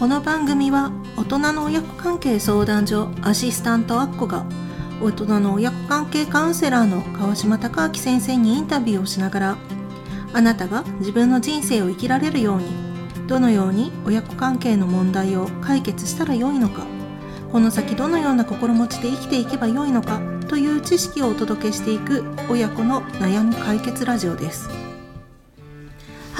この番組は大人の親子関係相談所アシスタントアッコが大人の親子関係カウンセラーの川島隆明先生にインタビューをしながらあなたが自分の人生を生きられるようにどのように親子関係の問題を解決したらよいのかこの先どのような心持ちで生きていけばよいのかという知識をお届けしていく親子の悩み解決ラジオです。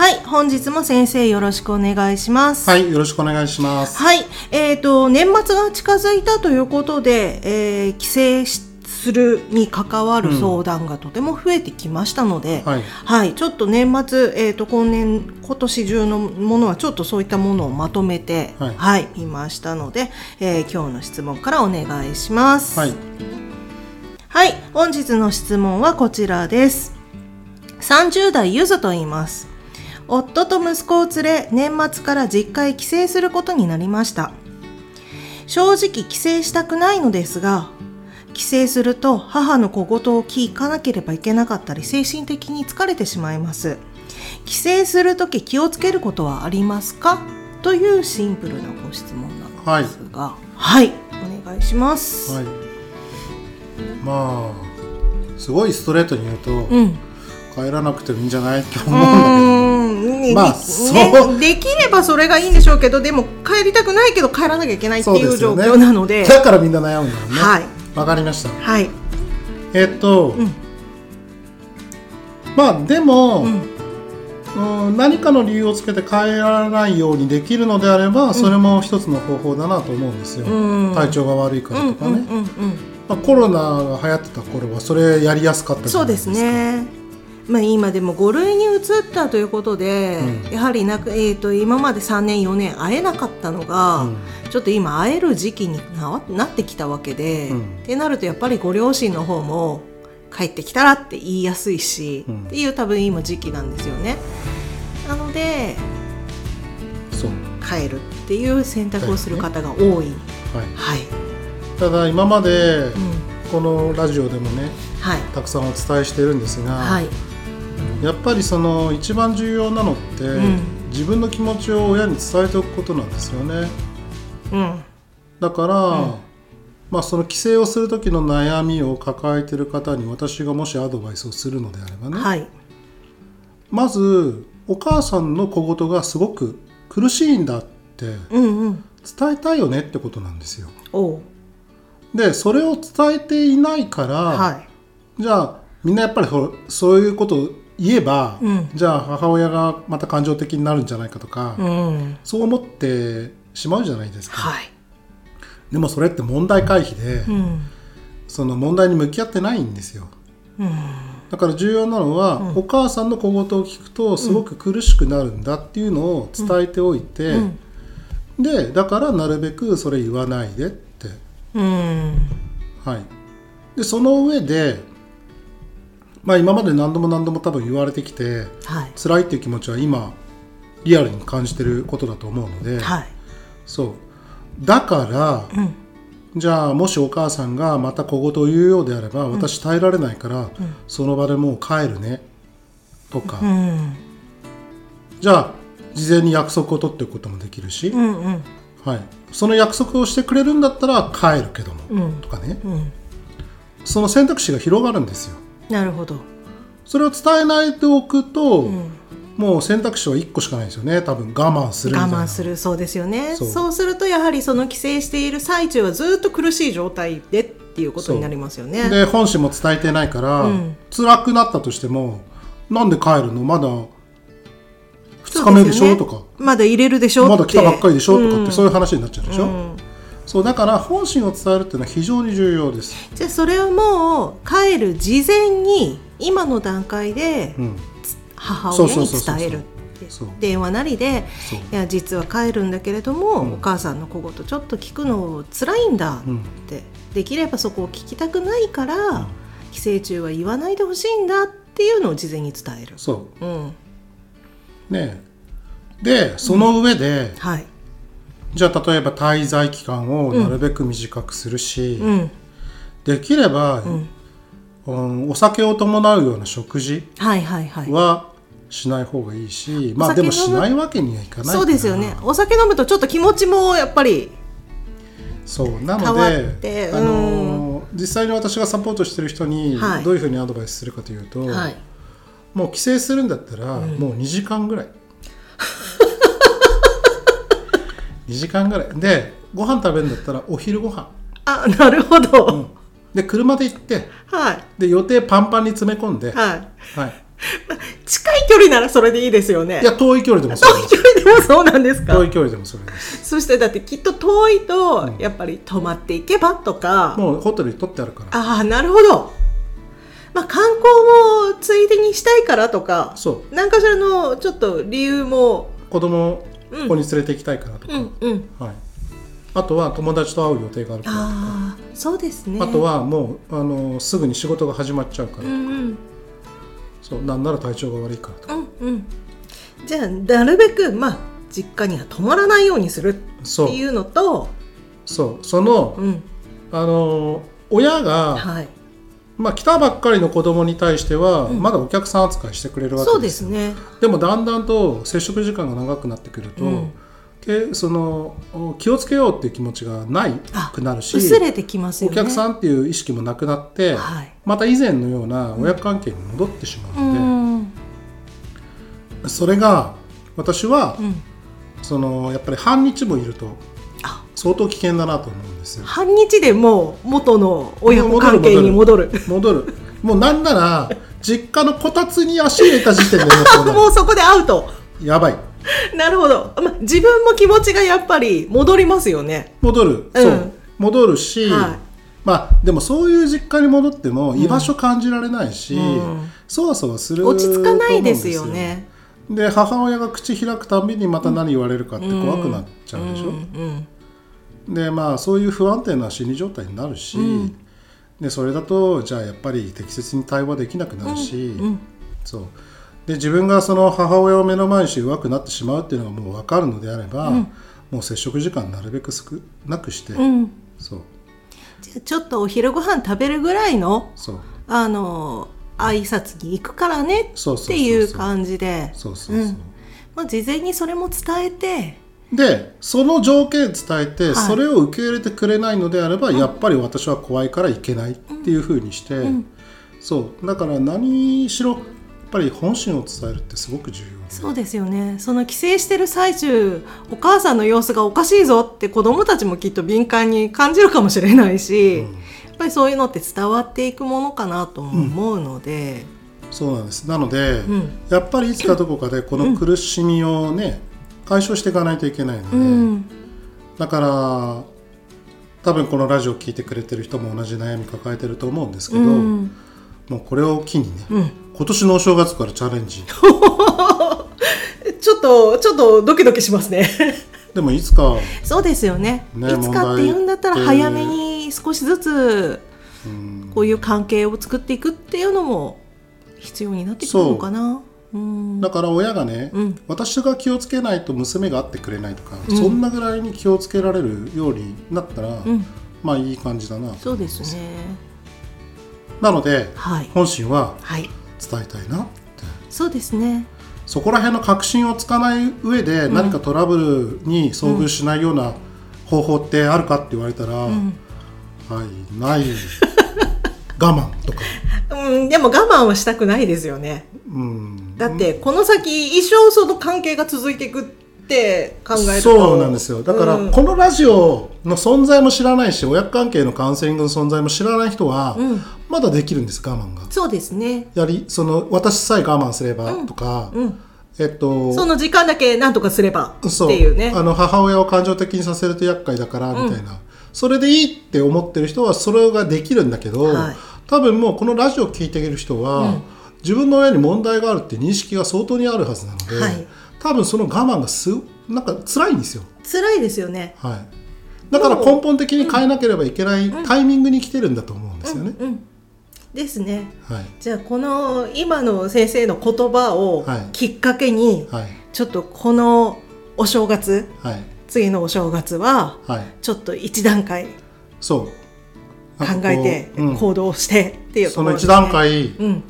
はい本日も先生よろしくお願いしますはい、よろしくお願いします。はい、えー、と年末が近づいたということで、えー帰省しするに関わる相談がとても増えてきましたので、はい、ちょっと年末、えー、と今年今年中のものはちょっとそういったものをまとめて、ははいい見ましたので、えー今日の質問からお願いします。はい、はい、本日の質問はこちらです。30代ゆずと言います。夫と息子を連れ、年末から実家へ帰省することになりました。正直帰省したくないのですが、帰省すると母の小言を聞かなければいけなかったり、精神的に疲れてしまいます。帰省するとき気をつけることはありますか？というシンプルなご質問なんですが、はい、お願いします。はい。まあ、すごいストレートに言うと、うん。帰らなくてもいいんじゃない？って思ううんだまあでそうねできればそれがいいんでしょうけどでも帰りたくないけど帰らなきゃいけないって。いう状況なのでよね。だからみんな悩むんだよね。はいわかりました。はいえっと、んまあでも、うんうん何かの理由をつけて帰らないようにできるのであれば、それも一つの方法だなと思うんですよ。うん体調が悪いからとかね。まあ、コロナが流行ってた頃はそれやりやすかったじゃないですか。そうですねまあ、今でも5類に移ったということで、うんやはりなく、えー、と今まで3年4年会えなかったのが、うんちょっと今会える時期にななってきたわけで、うんってなるとやっぱりご両親の方も帰ってきたらって言いやすいし、うんっていう多分今時期なんですよね。なのでそう。帰るっていう選択をする方が多い。はい。はい。ただ今までうん。このラジオでもねはい。たくさんお伝えしてるんですが、はい。やっぱりその一番重要なのって、ん自分の気持ちを親に伝えておくことなんですよねうん。だから、まあその帰省をする時の悩みを抱えている方に私がもしアドバイスをするのであればね、はい。まずお母さんの小言がすごく苦しいんだってうんうん。伝えたいよねってことなんですよ。でそれを伝えていないから、はい。じゃあみんなやっぱりほそういうことを言えば、うんじゃあ母親がまた感情的になるんじゃないかとか、うん。そう思ってしまうじゃないですか、はい。でもそれって問題回避で、うん。その問題に向き合ってないんですようん。だから重要なのは、お母さんの小言を聞くとすごく苦しくなるんだっていうのを伝えておいて、うんでだからなるべくそれ言わないでってうん。はい、でその上で、まあ、今まで何度も何度も多分言われてきてはい。辛いっていう気持ちは今リアルに感じてることだと思うので、はい。そうだから、うん。じゃあもしお母さんがまた小言を言うようであれば、私耐えられないから、その場でもう帰るねとか、うん。じゃあ事前に約束を取っておくこともできるし、うんうん。はい、その約束をしてくれるんだったら帰るけども、うんとかねうん。その選択肢が広がるんですよ。なるほど。それを伝えないでおくと、うん。もう選択肢は1個しかないですよね。多分我慢する我慢する。そうですよね。そそううするとやはりその帰省している最中はずっと苦しい状態でっていうことになりますよね。で本心も伝えてないから、うん。辛くなったとしてもなんで帰るの？まだ2日目でしょ？とか。まだ入れるでしょ？まだ来たばっかりでしょ？とかうんってそういう話になっちゃうでしょ、うんそうだから本心を伝えるっていうのは非常に重要です、じゃあそれをもう帰る事前に今の段階でうん、母親に伝える電話なりでいや実は帰るんだけれども、うん。お母さんの小言ちょっと聞くの辛いんだって、できればそこを聞きたくないから、帰省中は言わないでほしいんだっていうのを事前に伝える。そう。ん、うねえ。でその上で、はい、じゃあ例えば滞在期間をなるべく短くするし、うん、できれば、うん。お酒を伴うような食事はいはいはい。はしない方がいいしまあでもしないわけにはいかないそうですよね。お酒飲むとちょっと気持ちもやっぱりそう。なのでてあの実際に私がサポートしてる人にはい。どういうふうにアドバイスするかというと、はい。もう帰省するんだったら、もう2時間ぐらい2時間ぐらい。でご飯食べるんだったらお昼ご飯。あなるほど、で車で行ってはい。で予定パンパンに詰め込んで、はい。はい、近い距離ならそれでいいですよね。いや遠い距離でもそ遠い距離でもそうなんですか？遠い距離でもそれです。そしてだってきっと遠いとやっぱり泊まっていけばとか、もうホテルに取ってあるから。ああなるほど。まあ観光もついでにしたいからとか。そう。何かしらのちょっと理由も。子供ここに連れて行きたいからとか、はい、あとは友達と会う予定があるからとか。ああそうですね。あとはもうあのすぐに仕事が始まっちゃうから、うんうん。そうなんなら体調が悪いからとか、うんうん。じゃあなるべくまあ実家には泊まらないようにするそうっていうのとそう。そのうん。あの親が、はいまあ、来たばっかりの子供に対しては、まだお客さん扱いしてくれるわけですうね。でもだんだんと接触時間が長くなってくると、うん。けそのお気をつけようっていう気持ちがないあくなるし薄れてきますよね。お客さんっていう意識もなくなって、はい。また以前のような親子関係に戻ってしまううのん。で、それが私は、うん。そのやっぱり半日もいるとあ相当危険だなと思うんです。よ。半日でもう元の親子関係に戻る。戻るもうなんなら実家のこたつに足入れた時点でもうもうそこでアウト。やばい。なるほど、まあ、自分も気持ちがやっぱり戻りますよね。戻る、うん。そう。戻るし、はい。まあでもそういう実家に戻っても居場所感じられないし、うん。そわそわする落ち着かないですよね。で母親が口開くたびにまた何言われるかって怖くなっちゃうでしょ、うんでまあそういう不安定な心理状態になるし、うん。でそれだとじゃあやっぱり適切に対話できなくなるし、うんそう。で自分がその母親を目の前にして弱くなってしまうっていうのがもう分かるのであれば、もう接触時間なるべく少なくして、うん。そう。じゃあちょっとお昼ご飯食べるぐらいのそう。あの挨拶に行くからねっていう感じで。事前にそれも伝えてでその条件伝えて、はい。それを受け入れてくれないのであれば、やっぱり私は怖いからいけないっていうふうにして、ん。そう。だから何しろやっぱり本心を伝えるってすごく重要でそうですよね。その帰省してる最中お母さんの様子がおかしいぞって子供たちもきっと敏感に感じるかもしれないし、やっぱりそういうのって伝わっていくものかなとも思うので、そうなんです。なので、ん。やっぱりいつかどこかでこの苦しみをね、解消していかないといけないので、うん。だから多分このラジオを聞いてくれてる人も同じ悩み抱えてると思うんですけど、うん。もうこれを機にね、うん。今年のお正月からチャレンジ。ちょっとちょっとドキドキしますね。でもいつかそうですよね。ねいつかっていうんだったら早めに少しずつう。ん。こういう関係を作っていくっていうのも必要になってくるのかな。うんだから親がね、うん。私が気をつけないと娘が会ってくれないとか、そんなぐらいに気をつけられるようになったら、ん。まあいい感じだなそうですね。なのではい。本心ははい。伝えたいなって。そうですね。そこら辺の確信をつかない上で何かトラブルに遭遇しないような方法ってあるかって言われたら、はいない。我慢とか、うんでも我慢はしたくないですよね。うん、だってこの先一生その関係が続いていくって考えると。そうなんですよ。だから、うん。このラジオの存在も知らないし親子関係のカウンセリングの存在も知らない人は、うん。まだできるんです我慢が。そうですね。やりその私さえ我慢すればとか、うん。えっとその時間だけ何とかすればっていうね。あの母親を感情的にさせると厄介だからみたいな、それでいいって思ってる人はそれができるんだけど、はい多分もうこのラジオを聞いている人は、自分の親に問題があるって認識が相当にあるはずなので、はい。多分その我慢がすなんか辛いんですよ。辛いですよね。はい、だから根本的に変えなければいけないタイミングに来てるんだと思うんですよね。うんですね。はい。じゃあこの今の先生の言葉をはい。きっかけに、はい。ちょっとこのお正月はい。次のお正月ははい、ちょっと一段階。そう。考えて行動してっていうとその一段階うん。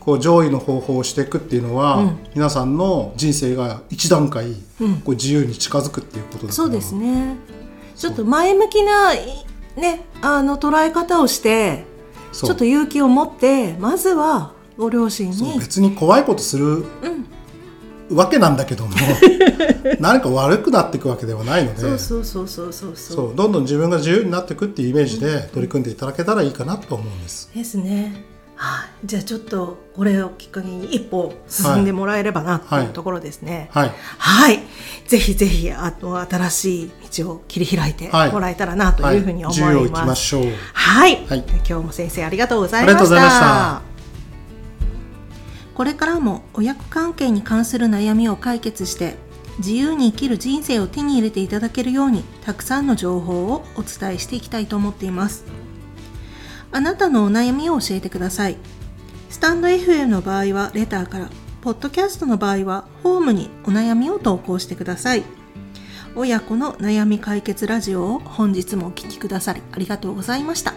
こう上位の方法をしていくっていうのは、うん。皆さんの人生が一段階、うん。こう自由に近づくっていうことだからそうですね。ちょっと前向きないねあの捉え方をしてちょっと勇気を持ってまずはご両親に。別に怖いことするわけなんだけども 何か悪くなっていくわけではないのでそうそうそうそうそうそう。どんどん自分が自由になっていくっていうイメージで取り組んでいただけたらいいかなと思うんです。ですね。はい。じゃあちょっとこれをきっかけに一歩進んでもらえればなっていうところですね。はい、はい、ぜひぜひあの新しい道を切り開いてはい。もらえたらなというふうに思います。ましょう。はい、はい。今日も先生ありがとうございました。ありがとうございましたこれからも親子関係に関する悩みを解決して自由に生きる人生を手に入れていただけるようにたくさんの情報をお伝えしていきたいと思っています。あなたのお悩みを教えてください。スタンド FM の場合はレターから、ポッドキャストの場合はホームにお悩みを投稿してください。親子の悩み解決ラジオを本日もお聞きくださりありがとうございました。